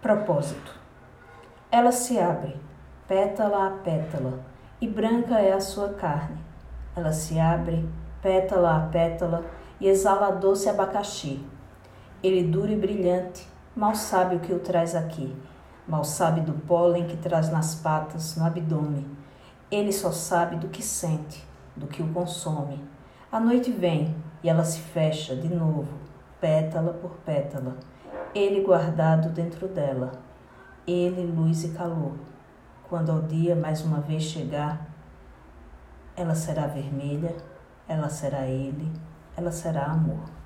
Propósito. Ela se abre, pétala a pétala, e branca é a sua carne. Ela se abre, pétala a pétala, e exala doce abacaxi. Ele duro e brilhante, mal sabe o que o traz aqui, mal sabe do pólen que traz nas patas, no abdômen. Ele só sabe do que sente, do que o consome. A noite vem e ela se fecha de novo, pétala por pétala ele guardado dentro dela, ele luz e calor. Quando ao dia mais uma vez chegar, ela será vermelha, ela será ele, ela será amor.